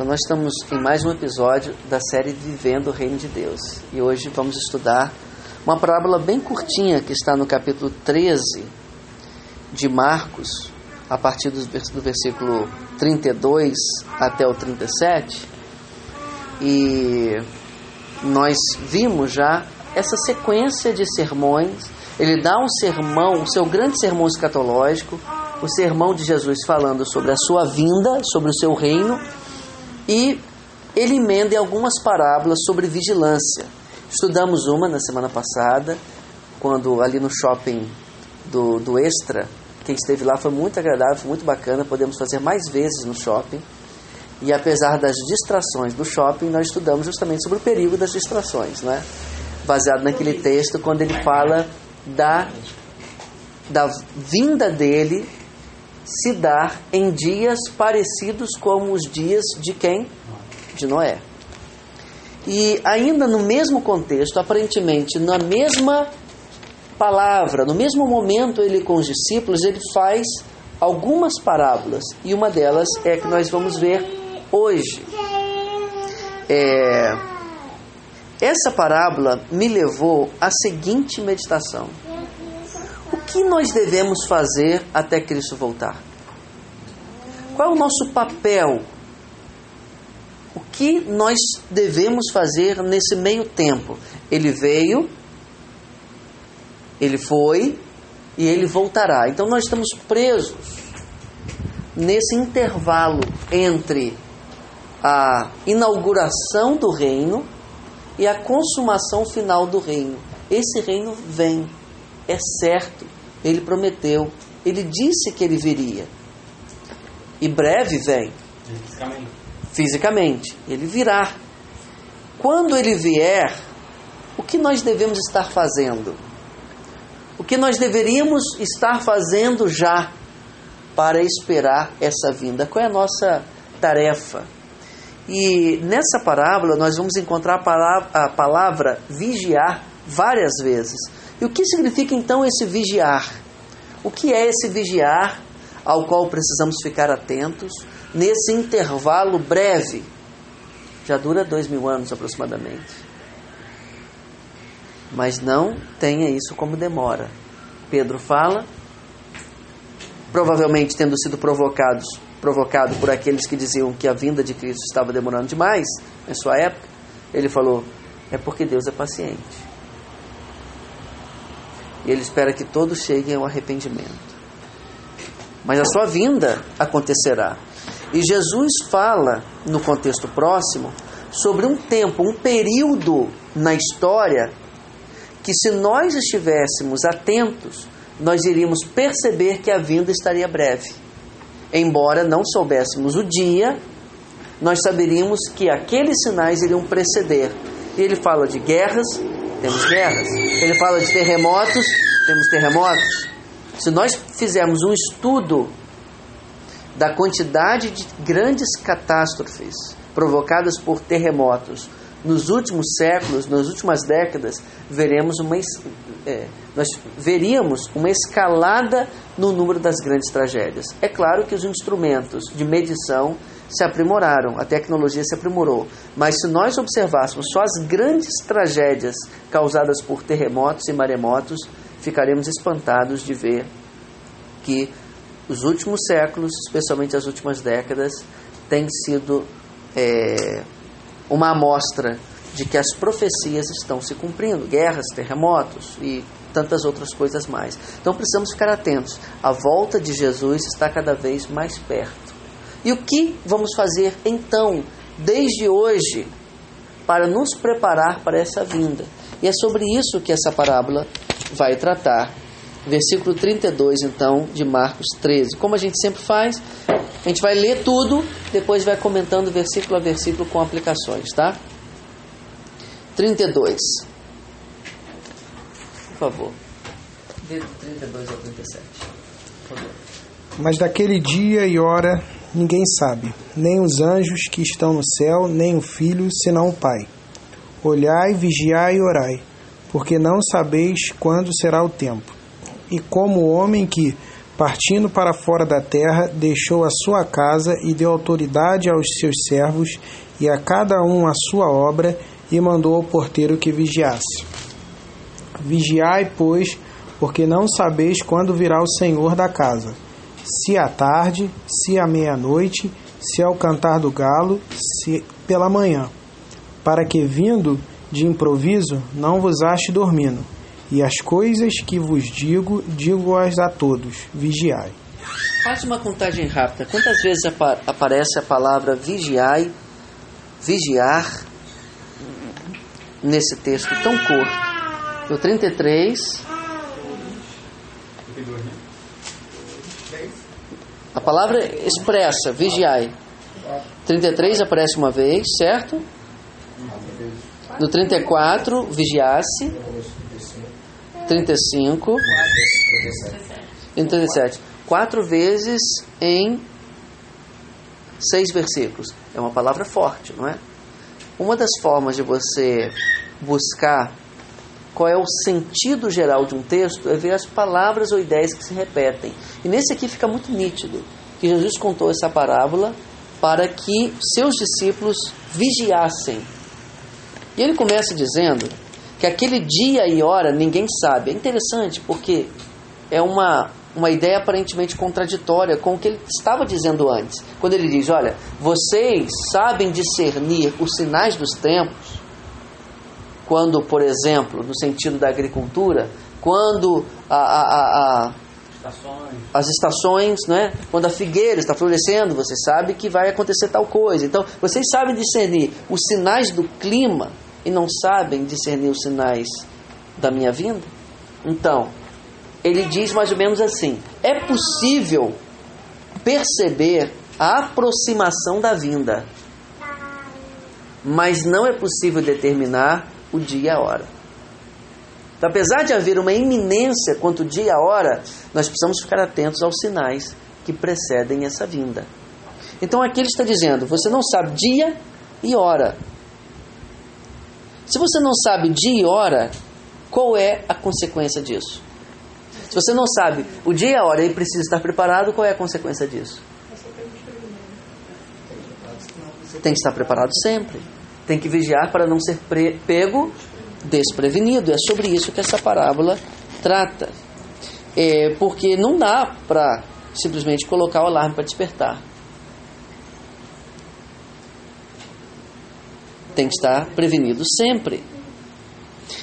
Então, nós estamos em mais um episódio da série Vivendo o Reino de Deus. E hoje vamos estudar uma parábola bem curtinha que está no capítulo 13 de Marcos, a partir do versículo 32 até o 37. E nós vimos já essa sequência de sermões. Ele dá um sermão, o seu grande sermão escatológico, o sermão de Jesus falando sobre a sua vinda, sobre o seu reino e ele emenda em algumas parábolas sobre vigilância. Estudamos uma na semana passada, quando ali no shopping do, do Extra, quem esteve lá foi muito agradável, foi muito bacana, podemos fazer mais vezes no shopping. E apesar das distrações do shopping, nós estudamos justamente sobre o perigo das distrações, né? baseado naquele texto, quando ele fala da, da vinda dele se dar em dias parecidos com os dias de quem? De Noé. E ainda no mesmo contexto, aparentemente na mesma palavra, no mesmo momento ele com os discípulos, ele faz algumas parábolas e uma delas é que nós vamos ver hoje. É, essa parábola me levou à seguinte meditação que nós devemos fazer até Cristo voltar? Qual é o nosso papel? O que nós devemos fazer nesse meio tempo? Ele veio, ele foi e ele voltará. Então nós estamos presos nesse intervalo entre a inauguração do reino e a consumação final do reino. Esse reino vem, é certo. Ele prometeu, ele disse que ele viria. E breve vem. Fisicamente. Fisicamente. Ele virá. Quando ele vier, o que nós devemos estar fazendo? O que nós deveríamos estar fazendo já para esperar essa vinda? Qual é a nossa tarefa? E nessa parábola nós vamos encontrar a palavra, a palavra vigiar várias vezes. E o que significa então esse vigiar? O que é esse vigiar ao qual precisamos ficar atentos nesse intervalo breve? Já dura dois mil anos aproximadamente. Mas não tenha isso como demora. Pedro fala, provavelmente tendo sido provocados, provocado por aqueles que diziam que a vinda de Cristo estava demorando demais em sua época, ele falou: é porque Deus é paciente. E ele espera que todos cheguem ao arrependimento. Mas a sua vinda acontecerá. E Jesus fala, no contexto próximo, sobre um tempo, um período na história que, se nós estivéssemos atentos, nós iríamos perceber que a vinda estaria breve. Embora não soubéssemos o dia, nós saberíamos que aqueles sinais iriam preceder. E ele fala de guerras, temos guerras. Ele fala de terremotos, temos terremotos. Se nós fizermos um estudo da quantidade de grandes catástrofes provocadas por terremotos nos últimos séculos, nas últimas décadas, veremos uma, é, nós veríamos uma escalada no número das grandes tragédias. É claro que os instrumentos de medição se aprimoraram, a tecnologia se aprimorou. Mas se nós observássemos só as grandes tragédias causadas por terremotos e maremotos, ficaremos espantados de ver que os últimos séculos, especialmente as últimas décadas, têm sido é, uma amostra de que as profecias estão se cumprindo guerras, terremotos e tantas outras coisas mais. Então precisamos ficar atentos. A volta de Jesus está cada vez mais perto. E o que vamos fazer então, desde hoje, para nos preparar para essa vinda? E é sobre isso que essa parábola vai tratar. Versículo 32, então, de Marcos 13. Como a gente sempre faz, a gente vai ler tudo, depois vai comentando versículo a versículo com aplicações, tá? 32. Por favor. De 32 ao 37. Por favor. Mas daquele dia e hora ninguém sabe, nem os anjos que estão no céu, nem o Filho, senão o Pai. Olhai, vigiai e orai, porque não sabeis quando será o tempo. E como o homem que partindo para fora da terra, deixou a sua casa e deu autoridade aos seus servos e a cada um a sua obra, e mandou ao porteiro que vigiasse. Vigiai, pois, porque não sabeis quando virá o Senhor da casa, se à tarde, se à meia-noite, se ao cantar do galo, se pela manhã, para que vindo de improviso não vos ache dormindo. E as coisas que vos digo, digo-as a todos: vigiai. Faz uma contagem rápida. Quantas vezes apa aparece a palavra vigiai, vigiar, nesse texto tão curto? O 33. A palavra expressa, vigiai. 33 aparece uma vez, certo? No 34, vigiasse. 35 e 37. Quatro vezes em seis versículos. É uma palavra forte, não é? Uma das formas de você buscar qual é o sentido geral de um texto é ver as palavras ou ideias que se repetem. E nesse aqui fica muito nítido que Jesus contou essa parábola para que seus discípulos vigiassem. E ele começa dizendo que aquele dia e hora ninguém sabe. É interessante porque é uma, uma ideia aparentemente contraditória com o que ele estava dizendo antes. Quando ele diz: Olha, vocês sabem discernir os sinais dos tempos, quando, por exemplo, no sentido da agricultura, quando a, a, a, estações. as estações, né? quando a figueira está florescendo, você sabe que vai acontecer tal coisa. Então, vocês sabem discernir os sinais do clima e não sabem discernir os sinais da minha vinda? Então, ele diz mais ou menos assim: é possível perceber a aproximação da vinda, mas não é possível determinar o dia e a hora. Então, apesar de haver uma iminência quanto dia e a hora, nós precisamos ficar atentos aos sinais que precedem essa vinda. Então aqui ele está dizendo: você não sabe dia e hora, se você não sabe dia e hora, qual é a consequência disso? Se você não sabe o dia e a hora e precisa estar preparado, qual é a consequência disso? Tem que estar preparado sempre. Tem que vigiar para não ser pego desprevenido. É sobre isso que essa parábola trata. É porque não dá para simplesmente colocar o alarme para despertar. tem que estar prevenido sempre.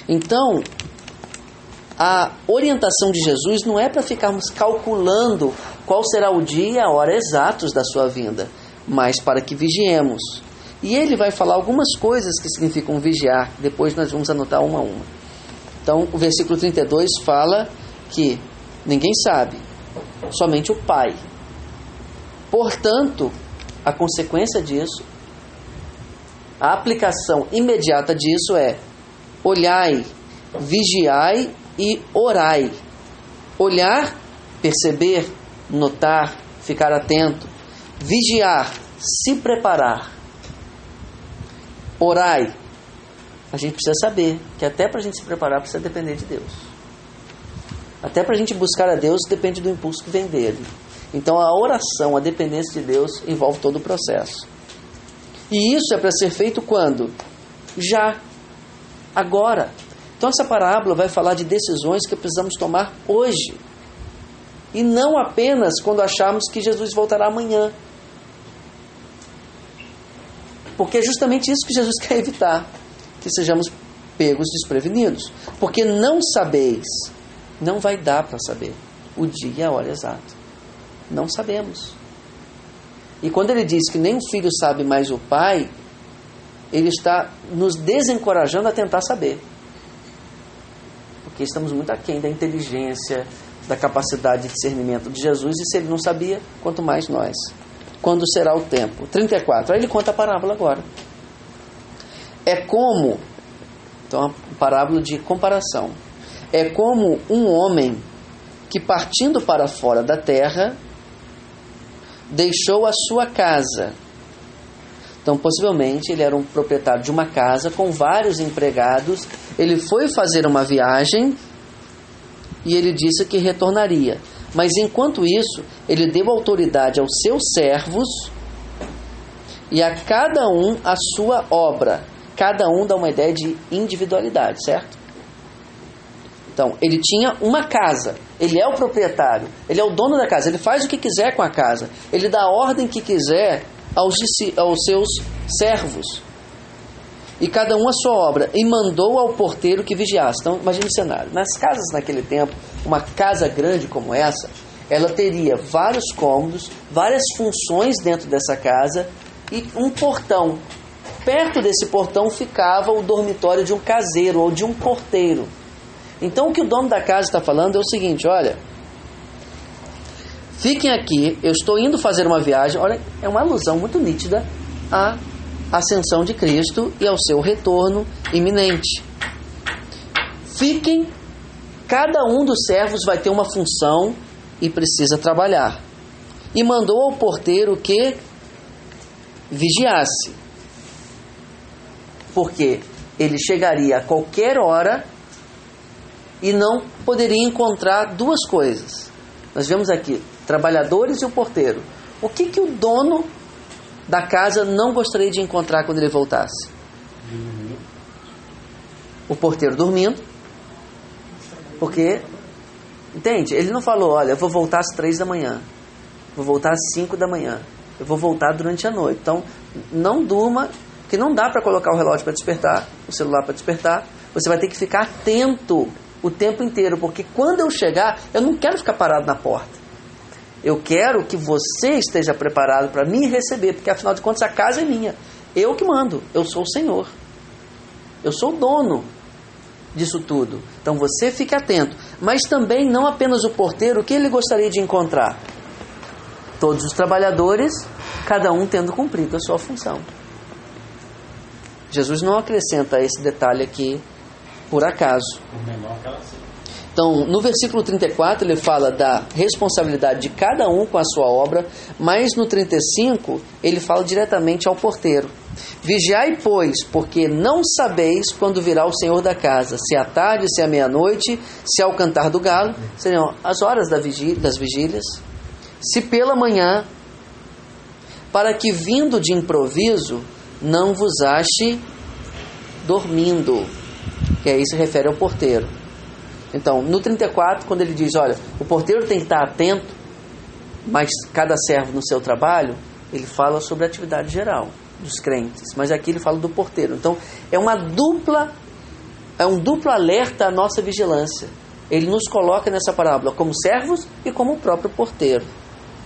Então, a orientação de Jesus não é para ficarmos calculando qual será o dia e a hora exatos da sua vinda, mas para que vigiemos. E ele vai falar algumas coisas que significam vigiar, depois nós vamos anotar uma a uma. Então, o versículo 32 fala que ninguém sabe, somente o Pai. Portanto, a consequência disso a aplicação imediata disso é olhai, vigiai e orai. Olhar, perceber, notar, ficar atento. Vigiar, se preparar. Orai. A gente precisa saber que até para a gente se preparar precisa depender de Deus. Até para a gente buscar a Deus depende do impulso que vem dele. Então a oração, a dependência de Deus envolve todo o processo. E isso é para ser feito quando? Já. Agora. Então essa parábola vai falar de decisões que precisamos tomar hoje. E não apenas quando acharmos que Jesus voltará amanhã. Porque é justamente isso que Jesus quer evitar: que sejamos pegos desprevenidos. Porque não sabeis, não vai dar para saber o dia e a hora exata. Não sabemos. E quando ele diz que nem o filho sabe mais o pai, ele está nos desencorajando a tentar saber. Porque estamos muito aquém da inteligência, da capacidade de discernimento de Jesus, e se ele não sabia, quanto mais nós. Quando será o tempo? 34. Aí ele conta a parábola agora. É como, então, a parábola de comparação. É como um homem que partindo para fora da terra deixou a sua casa. Então, possivelmente, ele era um proprietário de uma casa com vários empregados. Ele foi fazer uma viagem e ele disse que retornaria. Mas enquanto isso, ele deu autoridade aos seus servos e a cada um a sua obra. Cada um dá uma ideia de individualidade, certo? Então, ele tinha uma casa, ele é o proprietário, ele é o dono da casa, ele faz o que quiser com a casa, ele dá a ordem que quiser aos, aos seus servos. E cada um a sua obra, e mandou ao porteiro que vigiasse. Então, imagine o cenário: nas casas naquele tempo, uma casa grande como essa, ela teria vários cômodos, várias funções dentro dessa casa e um portão. Perto desse portão ficava o dormitório de um caseiro ou de um porteiro. Então o que o dono da casa está falando é o seguinte: olha, fiquem aqui, eu estou indo fazer uma viagem. Olha, é uma alusão muito nítida à ascensão de Cristo e ao seu retorno iminente. Fiquem, cada um dos servos vai ter uma função e precisa trabalhar. E mandou ao porteiro que vigiasse, porque ele chegaria a qualquer hora e não poderia encontrar duas coisas. Nós vemos aqui trabalhadores e o porteiro. O que, que o dono da casa não gostaria de encontrar quando ele voltasse? O porteiro dormindo. Porque, entende? Ele não falou, olha, eu vou voltar às três da manhã. Vou voltar às cinco da manhã. Eu vou voltar durante a noite. Então, não durma, que não dá para colocar o relógio para despertar, o celular para despertar. Você vai ter que ficar atento o tempo inteiro, porque quando eu chegar, eu não quero ficar parado na porta. Eu quero que você esteja preparado para me receber, porque afinal de contas a casa é minha. Eu que mando, eu sou o Senhor. Eu sou o dono disso tudo. Então você fique atento. Mas também não apenas o porteiro, o que ele gostaria de encontrar? Todos os trabalhadores, cada um tendo cumprido a sua função. Jesus não acrescenta esse detalhe aqui por acaso. Então, no versículo 34, ele fala da responsabilidade de cada um com a sua obra, mas no 35, ele fala diretamente ao porteiro. Vigiai, pois, porque não sabeis quando virá o Senhor da casa, se à tarde, se à meia-noite, se ao cantar do galo, seriam as horas da das vigílias, se pela manhã, para que vindo de improviso não vos ache dormindo que aí se refere ao porteiro. Então, no 34, quando ele diz, olha, o porteiro tem que estar atento, mas cada servo no seu trabalho, ele fala sobre a atividade geral dos crentes, mas aqui ele fala do porteiro. Então, é uma dupla é um duplo alerta à nossa vigilância. Ele nos coloca nessa parábola como servos e como o próprio porteiro.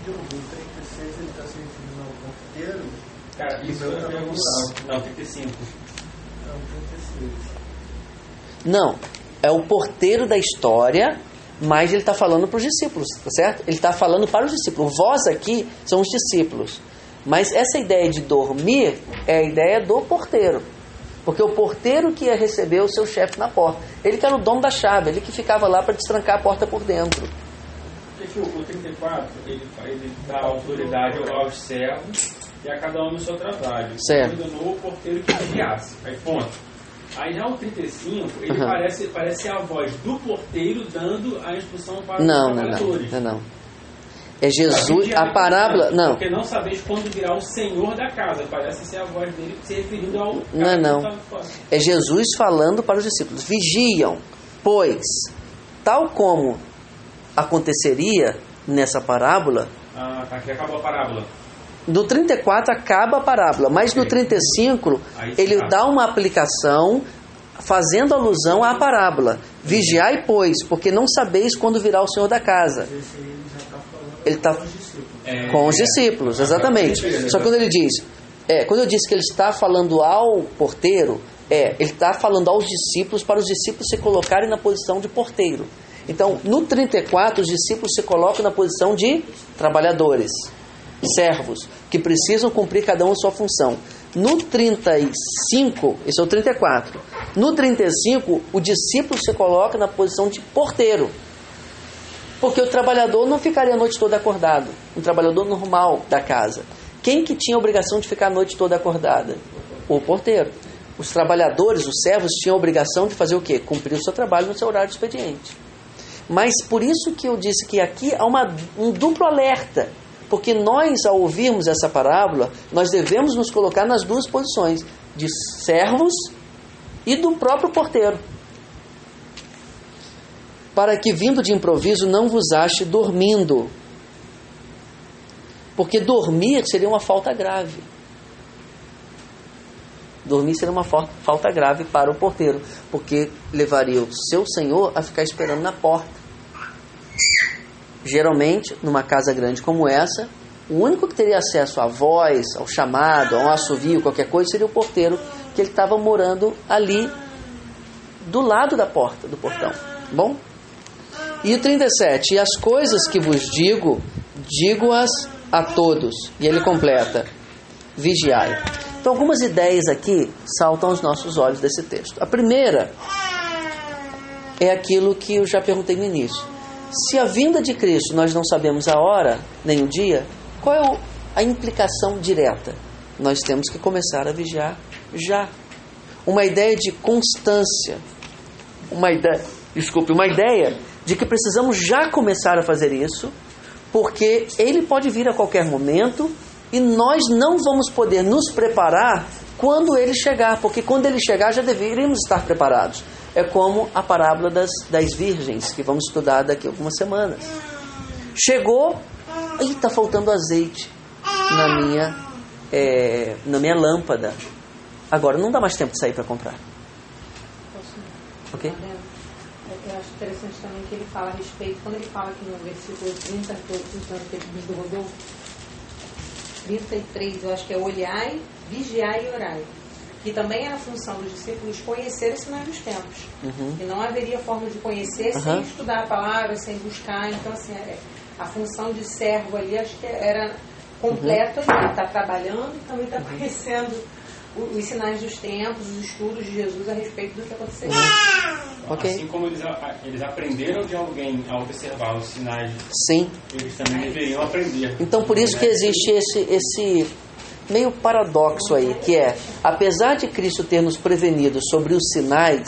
No 36 ele está se referindo ao porteiro. Cara, isso. Não, 35. Não, 36. Não, é o porteiro da história, mas ele está falando para os discípulos, tá certo? Ele está falando para os discípulos. Vós aqui são os discípulos. Mas essa ideia de dormir é a ideia do porteiro. Porque o porteiro que ia receber o seu chefe na porta. Ele que era o dono da chave, ele que ficava lá para destrancar a porta por dentro. Porque o 34, ele, ele dá autoridade aos servos e a cada um no seu trabalho. Certo. O porteiro que vigiasse. Aí, ponto. Aí já o 35, ele Uhum. parece, parece a voz do porteiro dando a instrução para Não, os não, não, trabalhadores. não, não. É Jesus, a parábola, não, Porque não sabeis quando virá o Senhor da casa. Parece ser a voz dele se referindo ao. Não, que não. tá é Jesus falando para os discípulos: vigiam, pois, tal como aconteceria nessa parábola, Ah, tá. Aqui acabou a parábola. No 34 acaba a parábola, mas no 35 Aí sim, ele tá. dá uma aplicação fazendo alusão à parábola. Vigiai, pois, porque não sabeis quando virá o Senhor da casa. Ele está está com os discípulos. É, com os discípulos, exatamente. Só que quando ele diz, é, quando eu disse que ele está falando ao porteiro, é, ele está falando aos discípulos para os discípulos se colocarem na posição de porteiro. Então, no 34, os discípulos se colocam na posição de trabalhadores, servos, que precisam cumprir cada um a sua função. No 35, esse é o 34. No 35, o discípulo se coloca na posição de porteiro. Porque o trabalhador não ficaria a noite toda acordado. Um trabalhador normal da casa. Quem que tinha a obrigação de ficar a noite toda acordada? O porteiro. Os trabalhadores, os servos, tinham a obrigação de fazer o quê? Cumprir o seu trabalho no seu horário de expediente. Mas por isso que eu disse que aqui há uma, um duplo alerta. Porque nós, ao ouvirmos essa parábola, nós devemos nos colocar nas duas posições, de servos e do próprio porteiro. Para que vindo de improviso não vos ache dormindo. Porque dormir seria uma falta grave. Dormir seria uma falta grave para o porteiro, porque levaria o seu senhor a ficar esperando na porta. Geralmente, numa casa grande como essa, o único que teria acesso à voz, ao chamado, a um assovio, qualquer coisa, seria o porteiro, que ele estava morando ali do lado da porta, do portão. Bom? E o 37, e as coisas que vos digo, digo-as a todos. E ele completa: vigiai. Então, algumas ideias aqui saltam aos nossos olhos desse texto. A primeira é aquilo que eu já perguntei no início. Se a vinda de Cristo nós não sabemos a hora, nem o dia, qual é a implicação direta? Nós temos que começar a vigiar já. Uma ideia de constância. Uma ideia, desculpe, uma ideia de que precisamos já começar a fazer isso, porque ele pode vir a qualquer momento e nós não vamos poder nos preparar quando ele chegar, porque quando ele chegar já deveríamos estar preparados. É como a parábola das, das virgens, que vamos estudar daqui a algumas semanas. Chegou, e está faltando azeite na minha, é, na minha lâmpada. Agora não dá mais tempo de sair para comprar. Ok? Eu acho interessante também que ele fala a respeito, quando ele fala aqui no versículo 30, que eu Rodolfo, 33, eu acho que é olhai, vigiai e orai. Que também era a função dos discípulos conhecer os sinais dos tempos. Uhum. E não haveria forma de conhecer Uhum. sem estudar a palavra, sem buscar. Então, assim, é- a função de servo ali, acho que era completo ali. Está trabalhando e também está conhecendo o- os sinais dos tempos, os estudos de Jesus a respeito do que aconteceria. Ok. Assim como eles, eles aprenderam de alguém a observar os sinais, Sim. eles também deveriam aprender. Então por isso que existe esse, esse meio paradoxo aí, que é, apesar de Cristo ter nos prevenido sobre os sinais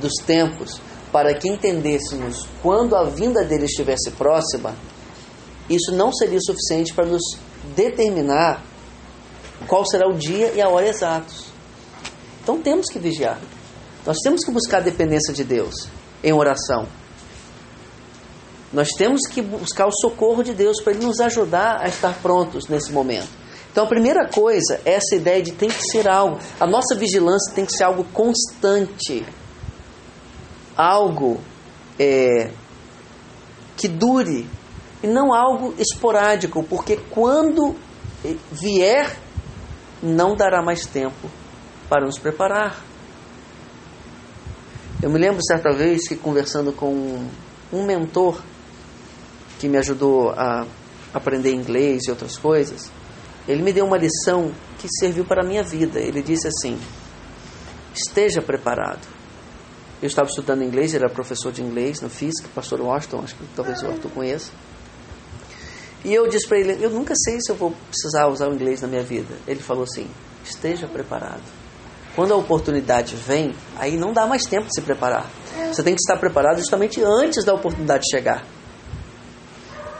dos tempos, para que entendêssemos quando a vinda dele estivesse próxima, isso não seria suficiente para nos determinar qual será o dia e a hora exatos. Então temos que vigiar. Nós temos que buscar a dependência de Deus em oração. Nós temos que buscar o socorro de Deus para Ele nos ajudar a estar prontos nesse momento. Então, a primeira coisa é essa ideia de tem que ser algo. A nossa vigilância tem que ser algo constante, algo é, que dure e não algo esporádico, porque quando vier, não dará mais tempo para nos preparar. Eu me lembro certa vez que conversando com um mentor que me ajudou a aprender inglês e outras coisas, ele me deu uma lição que serviu para a minha vida. Ele disse assim: esteja preparado. Eu estava estudando inglês, ele era professor de inglês no FISC, pastor Washington, acho que talvez o Arthur conheça. E eu disse para ele: eu nunca sei se eu vou precisar usar o inglês na minha vida. Ele falou assim: esteja preparado. Quando a oportunidade vem, aí não dá mais tempo de se preparar. Você tem que estar preparado justamente antes da oportunidade chegar.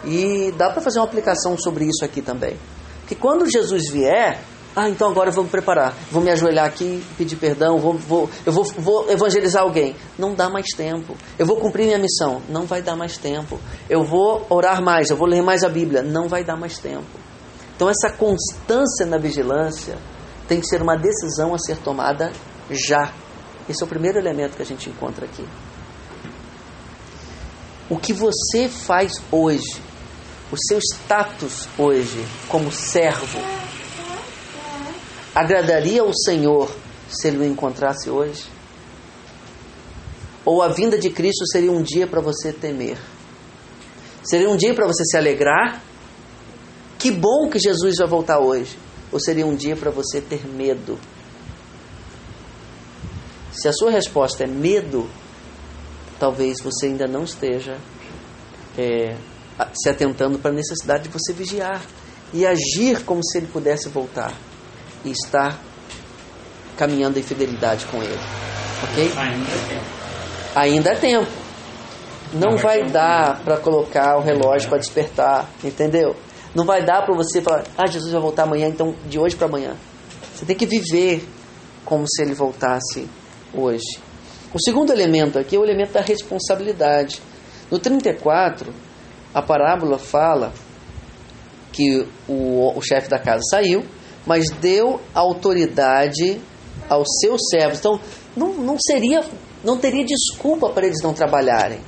E dá para fazer uma aplicação sobre isso aqui também. Que quando Jesus vier, ah, então agora eu vou me preparar, vou me ajoelhar aqui, pedir perdão, vou, vou, eu vou, vou evangelizar alguém. Não dá mais tempo. Eu vou cumprir minha missão. Não vai dar mais tempo. Eu vou orar mais, eu vou ler mais a Bíblia. Não vai dar mais tempo. Então essa constância na vigilância tem que ser uma decisão a ser tomada já. Esse é o primeiro elemento que a gente encontra aqui. O que você faz hoje, o seu status hoje como servo, agradaria ao Senhor se ele o encontrasse hoje? Ou a vinda de Cristo seria um dia para você temer? Seria um dia para você se alegrar? Que bom que Jesus vai voltar hoje. Ou seria um dia para você ter medo? Se a sua resposta é medo, talvez você ainda não esteja é, se atentando para a necessidade de você vigiar e agir como se ele pudesse voltar e estar caminhando em fidelidade com ele. Ok? Ainda é tempo. Ainda é tempo. Não vai dar para colocar o relógio para despertar, entendeu? Não vai dar para você falar, ah, Jesus vai voltar amanhã, então de hoje para amanhã. Você tem que viver como se ele voltasse hoje. O segundo elemento aqui é o elemento da responsabilidade. No 34, a parábola fala que o, o chefe da casa saiu, mas deu autoridade aos seus servos. Então, não, não seria, não teria desculpa para eles não trabalharem.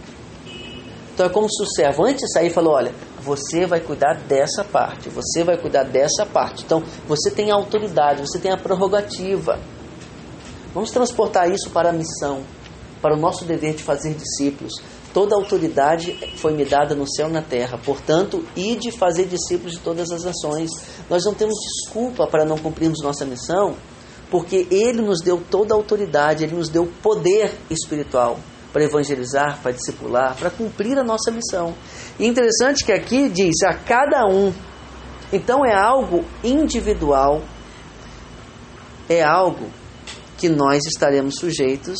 Então é como se o servo antes de sair falou: olha, você vai cuidar dessa parte, você vai cuidar dessa parte. Então você tem a autoridade, você tem a prerrogativa. Vamos transportar isso para a missão, para o nosso dever de fazer discípulos. Toda autoridade foi me dada no céu e na terra, portanto, e de fazer discípulos de todas as nações. Nós não temos desculpa para não cumprirmos nossa missão, porque Ele nos deu toda a autoridade, Ele nos deu poder espiritual para evangelizar, para discipular, para cumprir a nossa missão. E interessante que aqui diz a cada um. Então é algo individual, é algo que nós estaremos sujeitos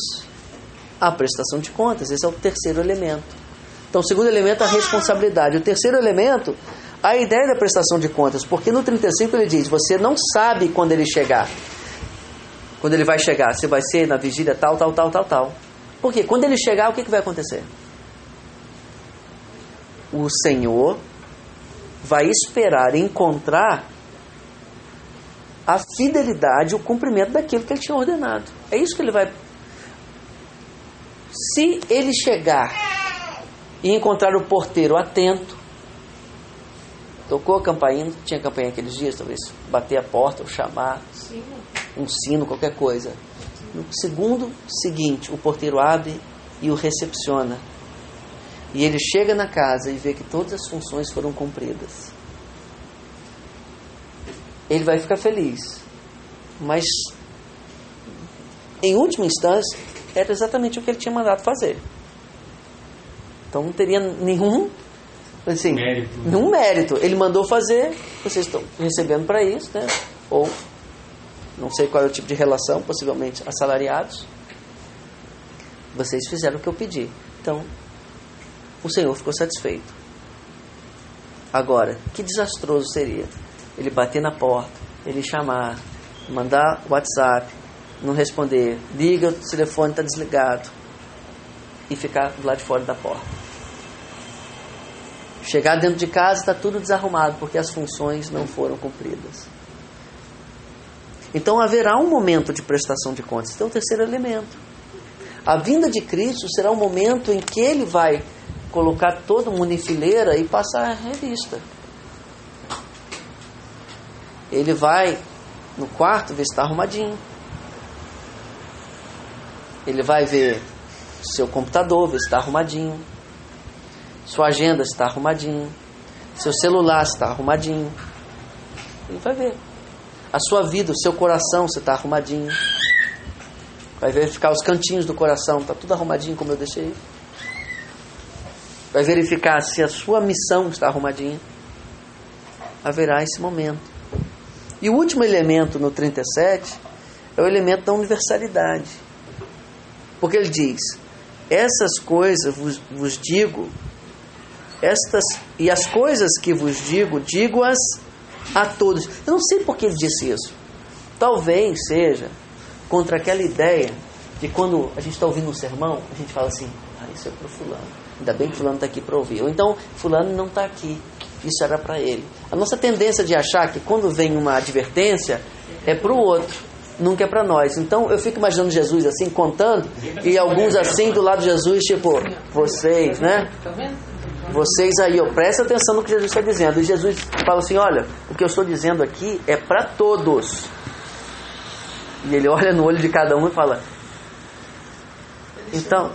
à prestação de contas. Esse é o terceiro elemento. Então, o segundo elemento é a responsabilidade. O terceiro elemento, a ideia da prestação de contas, porque no 35 ele diz: você não sabe quando ele chegar. Quando ele vai chegar, se vai ser na vigília tal, tal, tal, tal, tal. Porque quando ele chegar, o que, que vai acontecer? O Senhor vai esperar encontrar a fidelidade, o cumprimento daquilo que ele tinha ordenado. É isso que ele vai. Se ele chegar e encontrar o porteiro atento, tocou a campainha, tinha campainha aqueles dias, talvez bater a porta ou chamar, um sino, qualquer coisa. No segundo seguinte, o porteiro abre e o recepciona. E ele chega na casa e vê que todas as funções foram cumpridas. Ele vai ficar feliz. Mas, em última instância, era exatamente o que ele tinha mandado fazer. Então não teria nenhum assim, Mérito. nenhum mérito. Ele mandou fazer, vocês estão recebendo para isso, né? Ou não sei qual é o tipo de relação, possivelmente assalariados. Vocês fizeram o que eu pedi. Então, o Senhor ficou satisfeito. Agora, que desastroso seria ele bater na porta, ele chamar, mandar WhatsApp, não responder, liga, o telefone está desligado e ficar do lado de fora da porta. Chegar dentro de casa está tudo desarrumado porque as funções não foram cumpridas. Então haverá um momento de prestação de contas. Então, o terceiro elemento. A vinda de Cristo será um momento em que ele vai colocar todo mundo em fileira e passar a revista. Ele vai no quarto ver se está arrumadinho. Ele vai ver seu computador, ver se está arrumadinho. Sua agenda está arrumadinho. Seu celular está arrumadinho. Ele vai ver. A sua vida, o seu coração, está arrumadinho. Vai verificar os cantinhos do coração, está tudo arrumadinho como eu deixei. Vai verificar se a sua missão está arrumadinha. Haverá esse momento. E o último elemento no 37 é o elemento da universalidade. Porque ele diz: Essas coisas vos, vos digo, estas e as coisas que vos digo, digo-as a todos. Eu não sei por que ele disse isso. Talvez seja contra aquela ideia de quando a gente está ouvindo um sermão, a gente fala assim: ah, isso é para o fulano. Ainda bem que fulano está aqui para ouvir. Ou então, fulano não está aqui. Isso era para ele. A nossa tendência de achar que quando vem uma advertência é para o outro, nunca é para nós. Então eu fico imaginando Jesus assim, contando, e alguns assim do lado de Jesus, tipo, vocês, né? Vocês aí, ó, presta atenção no que Jesus está dizendo. E Jesus fala assim: olha, o que eu estou dizendo aqui é para todos. E ele olha no olho de cada um e fala: Então,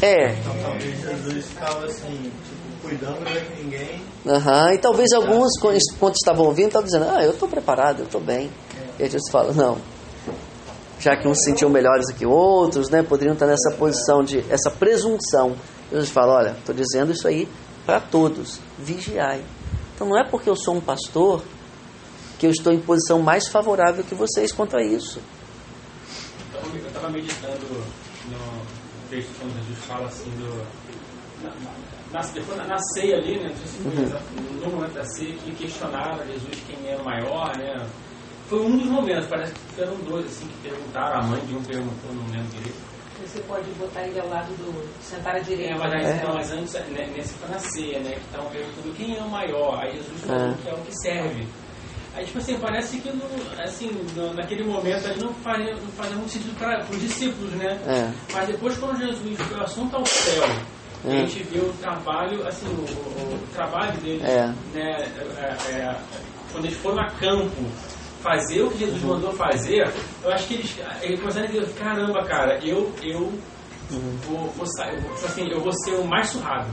é, Então, talvez Jesus ficava assim, tipo, cuidando para que ninguém. aham. E talvez alguns, quando quando estavam ouvindo, estavam dizendo: ah, eu estou preparado, eu estou bem. E aí Jesus fala: não. Já que uns se sentiam melhores do que outros, né, poderiam estar nessa posição de, essa presunção. Jesus fala: olha, estou dizendo isso aí para todos, vigiai. Então não é porque eu sou um pastor que eu estou em posição mais favorável que vocês quanto a isso. Então, eu estava meditando no, texto quando Jesus fala assim do. Na, na, depois na, na ceia ali, né? Uhum. No momento da ceia, que questionava Jesus quem era o maior, né? Foi um dos momentos, parece que eram dois assim que perguntaram, a mãe de um perguntou, não lembro direito. Você pode botar ele ao lado do. sentar à direita. É, mas, né? então, mas antes, né, nesse foi na ceia, né? Que estavam perguntando quem é o maior. Aí Jesus falou É. que é o que serve. Aí, tipo assim, parece que no, assim, no- naquele momento ali não faria, não fazia muito sentido para os discípulos, né? É. Mas depois, quando Jesus foi o assunto ao céu, É. a gente vê o trabalho, assim, o, o- o trabalho deles, É. né? é, é, quando eles foram a campo fazer o que Jesus mandou fazer, eu acho que eles, eles começaram a dizer, caramba, cara, eu, eu vou, vou sair, assim, eu vou ser o mais surrado.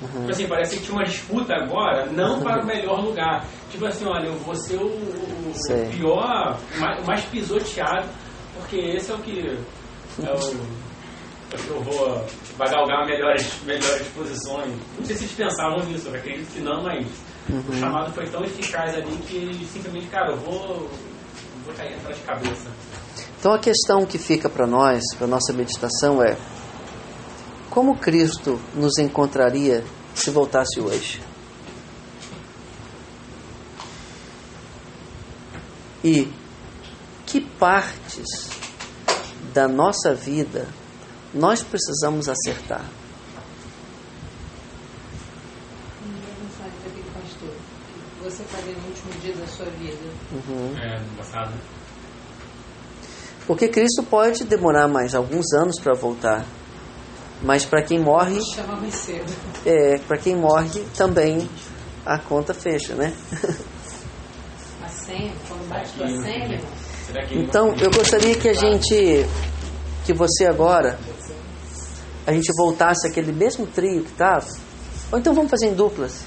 Tipo assim, parece que tinha uma disputa agora, não para o melhor lugar. Tipo assim, olha, eu vou ser o, o- o pior, o mais, mais pisoteado, porque esse é o que. É o, é eu vou vai galgar melhores, melhores posições. Não sei se eles pensavam nisso, eu acredito que não, mas o chamado foi tão eficaz ali que eles simplesmente, cara, eu vou, vou cair atrás de cabeça. Então a questão que fica para nós, para nossa meditação é: como Cristo nos encontraria se voltasse hoje? E que partes da nossa vida nós precisamos acertar? Ninguém sabe daquele pastor. O que você fazer no último dia da sua vida. É, no passado. Porque Cristo pode demorar mais alguns anos para voltar, mas para quem morre Chama mais cedo. é, para quem morre também a conta fecha, né? A senha, quando bate tua senha, que Então, eu gostaria que a gente, que você agora, a gente voltasse aquele mesmo trio que estava. Ou então vamos fazer em duplas.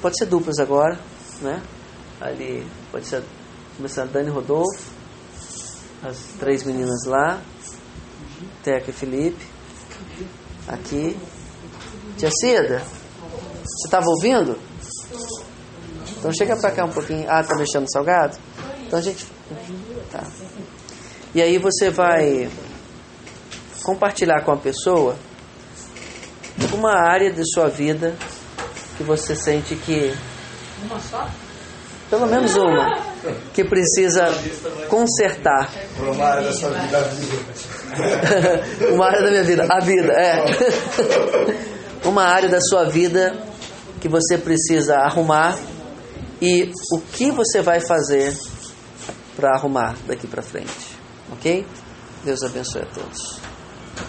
Pode ser duplas agora, né? Ali, pode ser começando Dani Rodolfo, as três meninas lá, Teca e Felipe, aqui. Tia Cida, você estava ouvindo? Então chega pra cá um pouquinho. Ah, tá mexendo salgado? Então a gente. Tá. E aí você vai compartilhar com a pessoa uma área de sua vida que você sente que, Uma só? pelo menos uma, que precisa consertar. Uma área da sua vida, a vida. uma área da minha vida, a vida, é. uma área da sua vida que você precisa arrumar e o que você vai fazer para arrumar daqui para frente, ok? Deus abençoe a todos.